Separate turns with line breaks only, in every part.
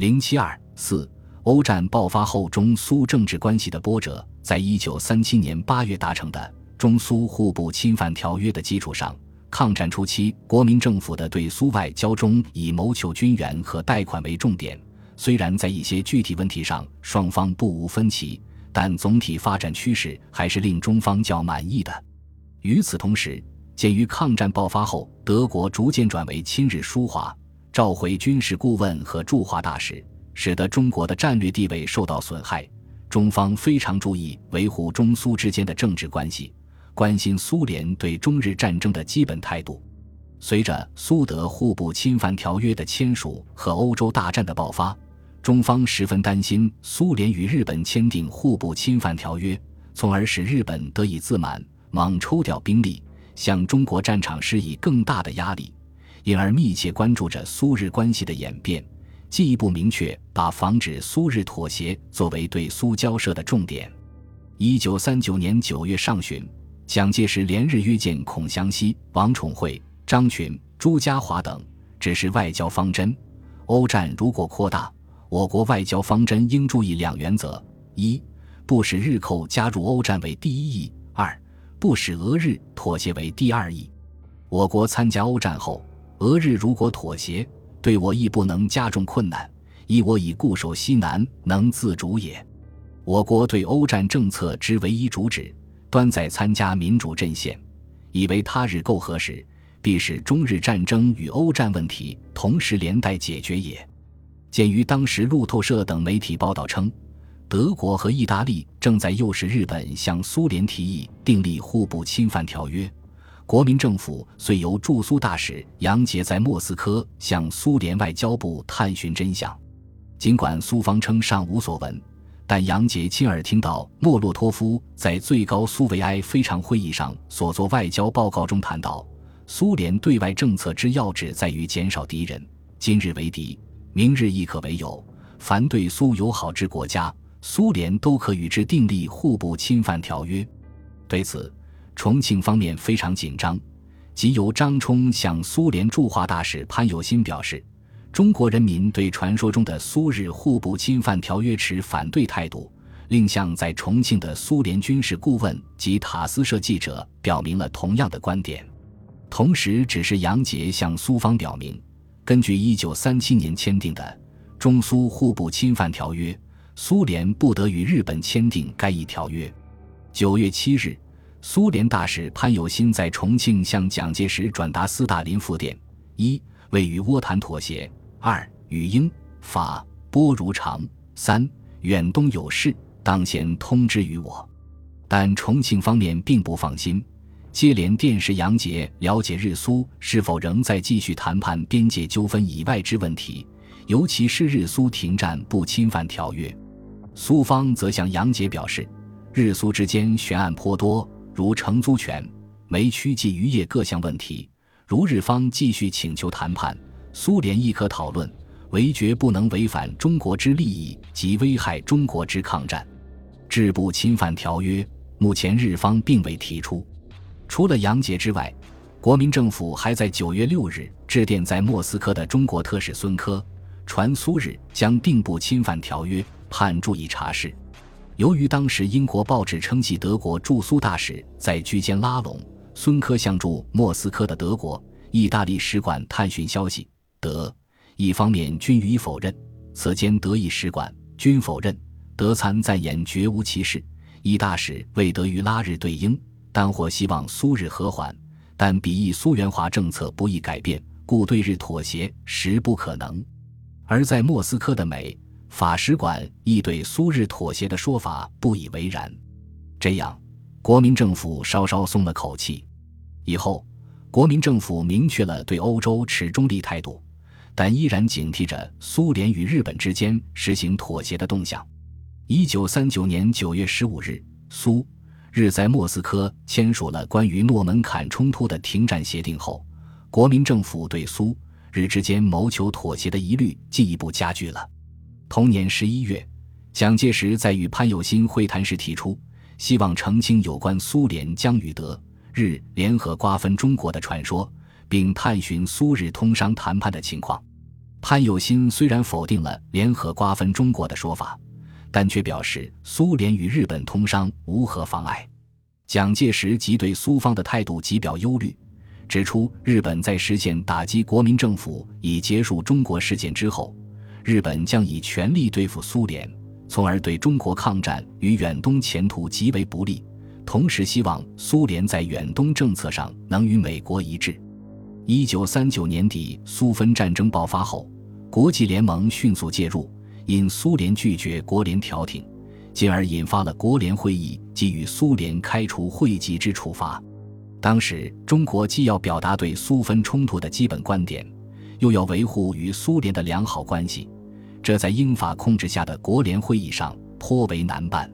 零七二四，欧战爆发后中苏政治关系的波折，在一九三七年八月达成的中苏互不侵犯条约的基础上，抗战初期国民政府的对苏外交中以谋求军援和贷款为重点。虽然在一些具体问题上双方不无分歧，但总体发展趋势还是令中方较满意的。与此同时，鉴于抗战爆发后德国逐渐转为亲日疏华，召回军事顾问和驻华大使，使得中国的战略地位受到损害。中方非常注意维护中苏之间的政治关系，关心苏联对中日战争的基本态度。随着苏德互不侵犯条约的签署和欧洲大战的爆发。中方十分担心苏联与日本签订互不侵犯条约，从而使日本得以自满，猛抽调兵力向中国战场施以更大的压力，因而密切关注着苏日关系的演变，进一步明确把防止苏日妥协作为对苏交涉的重点。一九三九年九月上旬，蒋介石连日约见孔祥熙、王宠惠、张群、朱家骅等，指示外交方针：欧战如果扩大。我国外交方针应注意两原则：一，不使日寇加入欧战为第一义；二，不使俄日妥协为第二义。我国参加欧战后，俄日如果妥协，对我亦不能加重困难，亦我以固守西南，能自主也。我国对欧战政策之唯一主旨，端在参加民主阵线，以为他日媾和时，必使中日战争与欧战问题同时连带解决也。鉴于当时路透社等媒体报道称，德国和意大利正在诱使日本向苏联提议订立互不侵犯条约，国民政府遂由驻苏大使杨杰在莫斯科向苏联外交部探寻真相。尽管苏方称尚无所闻，但杨杰亲耳听到莫洛托夫在最高苏维埃非常会议上所作外交报告中谈到，苏联对外政策之要旨在于减少敌人，今日为敌。明日亦可为友，凡对苏友好之国家，苏联都可与之订立互不侵犯条约。对此，重庆方面非常紧张，即由张冲向苏联驻华大使潘友新表示，中国人民对传说中的苏日互不侵犯条约持反对态度，另向在重庆的苏联军事顾问及塔斯社记者表明了同样的观点，同时指示杨杰向苏方表明。根据一九三七年签订的《中苏互不侵犯条约》，苏联不得与日本签订该一条约。九月七日，苏联大使潘友新在重庆向蒋介石转达斯大林复电：一、未与倭谈妥协；二、与英法波如常；三、远东有事，当先通知于我。但重庆方面并不放心。接连电视杨杰了解日苏是否仍在继续谈判边界纠纷以外之问题，尤其是日苏停战不侵犯条约。苏方则向杨杰表示，日苏之间悬案颇多，如承租权、煤区及渔业各项问题。如日方继续请求谈判，苏联亦可讨论，唯绝不能违反中国之利益及危害中国之抗战。制不侵犯条约，目前日方并未提出。除了杨洁之外，国民政府还在九月六日致电在莫斯科的中国特使孙科，传苏日将定不侵犯条约，盼注意查事。由于当时英国报纸称系德国驻苏大使在居间拉拢，孙科向驻莫斯科的德国、意大利使馆探寻消息，德、一方面均予以否认。此间德意使馆均否认，德参赞言绝无其事。意大使未得于拉日对英。但或希望苏日和缓，但彼意苏援华政策不易改变，故对日妥协实不可能。而在莫斯科的美 法使馆亦对苏日妥协的说法不以为然。这样，国民政府稍稍松了口气。以后，国民政府明确了对欧洲持中立态度，但依然警惕着苏联与日本之间实行妥协的动向。一九三九年九月十五日，苏。日在莫斯科签署了关于诺门坎冲突的停战协定后，国民政府对苏日之间谋求妥协的疑虑进一步加剧了。同年十一月，蒋介石在与潘友新会谈时提出，希望澄清有关苏联将与德日联合瓜分中国的传说，并探寻苏日通商谈判的情况。潘有新虽然否定了联合瓜分中国的说法，但却表示苏联与日本通商无何妨碍。蒋介石即对苏方的态度极表忧虑，指出日本在实现打击国民政府以结束中国事件之后，日本将以全力对付苏联，从而对中国抗战与远东前途极为不利。同时，希望苏联在远东政策上能与美国一致。一九三九年底，苏芬战争爆发后，国际联盟迅速介入，因苏联拒绝国联调停。进而引发了国联会议给予苏联开除会籍之处罚。当时，中国既要表达对苏芬冲突的基本观点，又要维护与苏联的良好关系，这在英法控制下的国联会议上颇为难办。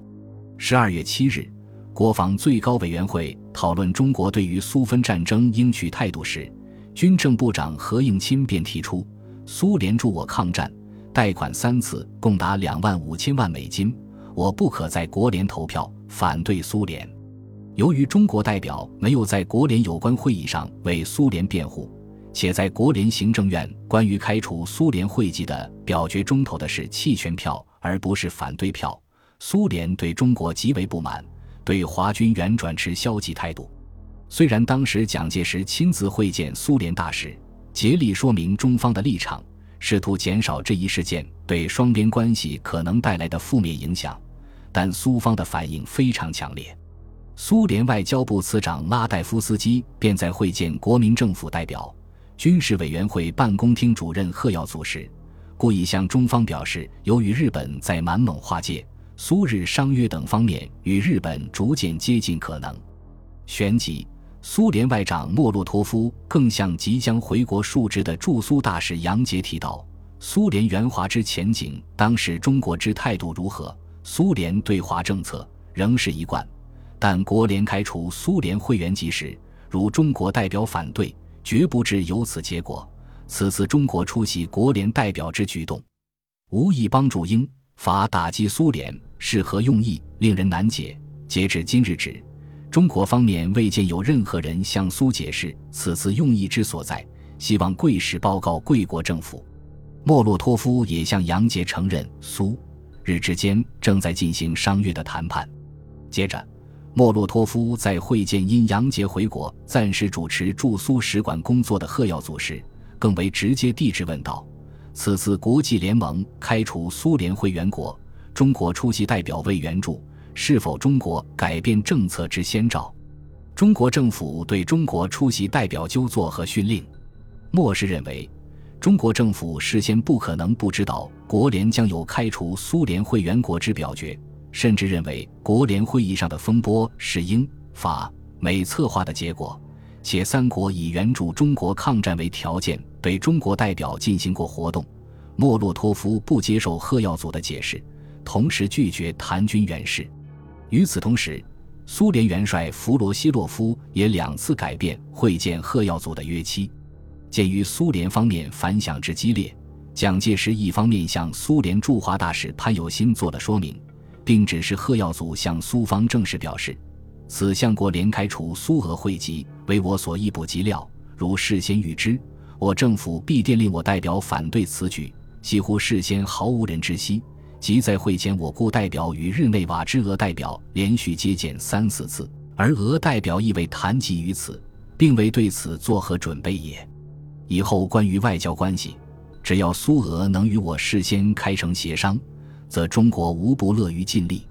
十二月七日，国防最高委员会讨论中国对于苏芬战争应取态度时，军政部长何应钦便提出：苏联助我抗战，贷款三次，共达两万五千万美金。我不可在国联投票反对苏联。由于中国代表没有在国联有关会议上为苏联辩护，且在国联行政院关于开除苏联会籍的表决中投的是弃权票而不是反对票，苏联对中国极为不满，对华军援转持消极态度。虽然当时蒋介石亲自会见苏联大使，竭力说明中方的立场，试图减少这一事件对双边关系可能带来的负面影响。但苏方的反应非常强烈，苏联外交部次长拉代夫斯基便在会见国民政府代表、军事委员会办公厅主任贺耀祖时，故意向中方表示，由于日本在满蒙划界、苏日商约等方面与日本逐渐接近可能，旋即，苏联外长莫洛托夫更向即将回国述职的驻苏大使杨杰提到，苏联援华之前景，当时中国之态度如何？苏联对华政策仍是一贯，但国联开除苏联会员级时，如中国代表反对，绝不至有此结果。此次中国出席国联代表之举动，无意帮助英法打击苏联，是何用意，令人难解。截至今日止，中国方面未见有任何人向苏解释此次用意之所在，希望贵使报告贵国政府。莫洛托夫也向杨杰承认苏。日之间正在进行商约的谈判。接着，莫洛托夫在会见因杨杰回国暂时主持驻苏使馆工作的贺耀祖时，更为直接地质问道：“此次国际联盟开除苏联会员国，中国出席代表未援助，是否中国改变政策之先兆？中国政府对中国出席代表纠作和训令？”莫氏认为。中国政府事先不可能不知道国联将有开除苏联会员国之表决，甚至认为国联会议上的风波是英法美策划的结果，且三国以援助中国抗战为条件对中国代表进行过活动。莫洛托夫不接受贺耀祖的解释，同时拒绝谈军援事。与此同时，苏联元帅弗罗西洛夫也两次改变会见贺耀祖的约期。鉴于苏联方面反响之激烈，蒋介石一方面向苏联驻华大使潘友新做了说明，并指示贺耀祖向苏方正式表示，此项国联开除苏俄会籍，为我所亦不及料。如事先预知，我政府必电令我代表反对此举，几乎事先毫无人知悉。即在会前，我故代表与日内瓦之俄代表连续接见三四次，而俄代表亦未谈及于此，并未对此作何准备也。以后关于外交关系，只要苏俄能与我事先开诚协商，则中国无不乐于尽力。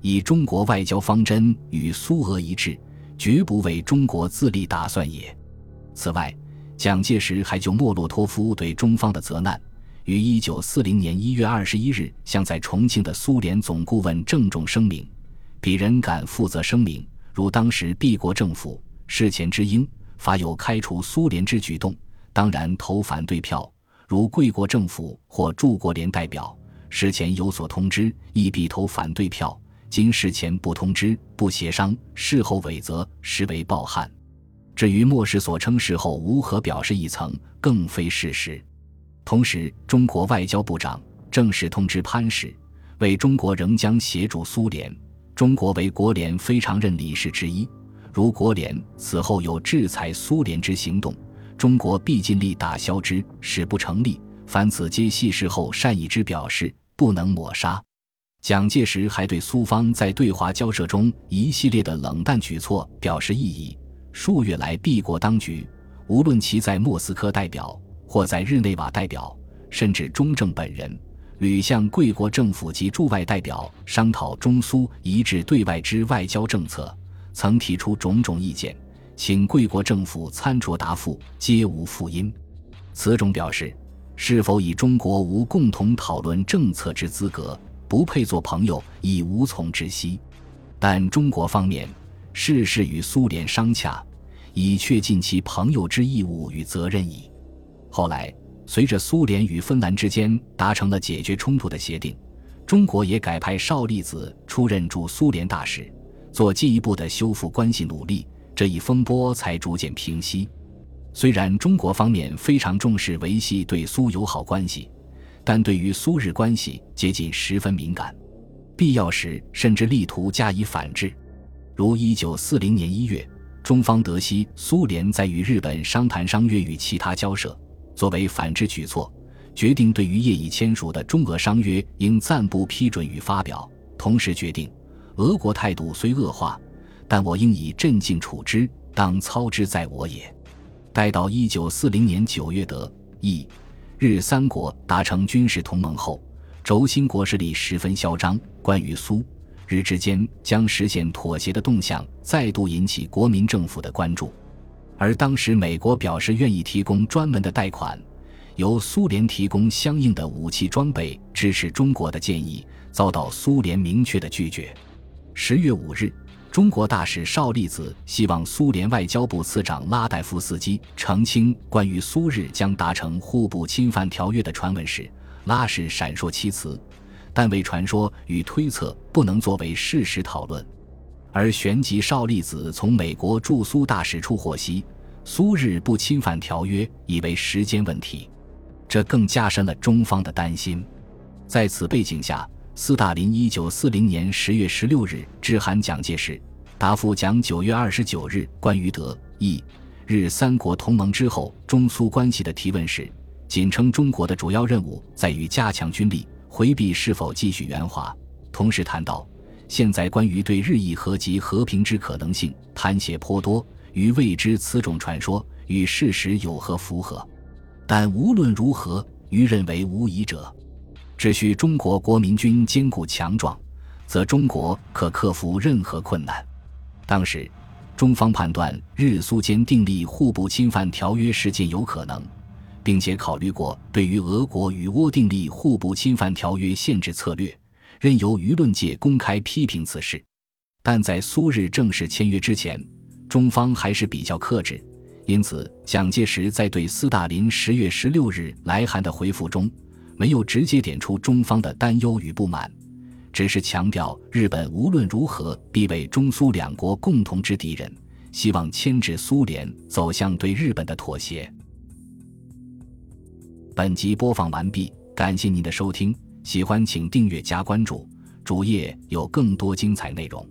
以中国外交方针与苏俄一致，绝不为中国自立打算也。此外，蒋介石还就莫洛托夫对中方的责难，于一九四零年一月二十一日向在重庆的苏联总顾问郑重声明：鄙人敢负责声明，如当时帝国政府事前知应，发有开除苏联之举动。当然投反对票，如贵国政府或驻国联代表事前有所通知，亦必投反对票。今事前不通知、不协商，事后伪责，实为暴汉。至于莫氏所称事后无何表示一层，更非事实。同时，中国外交部长正式通知潘氏，为中国仍将协助苏联，中国为国联非常任理事之一。如国联此后有制裁苏联之行动。中国必尽力打消之，使不成立，凡此皆系事后善意之表示，不能抹杀。蒋介石还对苏方在对华交涉中一系列的冷淡举措表示异议。数月来，避过当局，无论其在莫斯科代表，或在日内瓦代表，甚至中正本人，屡向贵国政府及驻外代表商讨中苏一致对外之外交政策，曾提出种种意见，请贵国政府参酌答复，皆无复音。此种表示，是否以中国无共同讨论政策之资格？不配做朋友，已无从知悉。但中国方面事事与苏联商洽，已确尽其朋友之义务与责任矣。后来，随着苏联与芬兰之间达成了解决冲突的协定，中国也改派邵力子出任驻苏联大使，做进一步的修复关系努力，这一风波才逐渐平息。虽然中国方面非常重视维系对苏友好关系。但对于苏日关系接近十分敏感，必要时甚至力图加以反制。如一九四零年一月，中方得悉苏联在与日本商谈商约与其他交涉，作为反制举措，决定对于业已签署的中俄商约应暂不批准与发表。同时决定，俄国态度虽恶化，但我应以镇静处之，当操之在我也。待到一九四零年九月德意。日三国达成军事同盟后，轴心国势力十分嚣张。关于苏日之间将实现妥协的动向，再度引起国民政府的关注。而当时美国表示愿意提供专门的贷款，由苏联提供相应的武器装备支持中国的建议，遭到苏联明确的拒绝。十月五日。中国大使邵力子希望苏联外交部次长拉代夫斯基澄清关于苏日将达成互不侵犯条约的传闻时，拉氏闪烁其词，但为传说与推测不能作为事实讨论。而旋即邵力子从美国驻苏大使处获悉，苏日不侵犯条约已为时间问题，这更加深了中方的担心。在此背景下。斯大林一九四零年十月十六日致函蒋介石，答复蒋九月二十九日关于德、意、日三国同盟之后中苏关系的提问时，仅称中国的主要任务在于加强军力，回避是否继续援华。同时谈到，现在关于对日意和及和平之可能性，谈写颇多，于未知此种传说与事实有何符合。但无论如何，于认为无疑者。只需中国国民军坚固强壮，则中国可克服任何困难。当时，中方判断日苏间订立互不侵犯条约事件有可能，并且考虑过对于俄国与倭订立互不侵犯条约限制策略，任由舆论界公开批评此事。但在苏日正式签约之前，中方还是比较克制，因此蒋介石在对斯大林十月十六日来函的回复中。没有直接点出中方的担忧与不满，只是强调日本无论如何必为中苏两国共同之敌人，希望牵制苏联走向对日本的妥协。本集播放完毕，感谢您的收听，喜欢请订阅加关注，主页有更多精彩内容。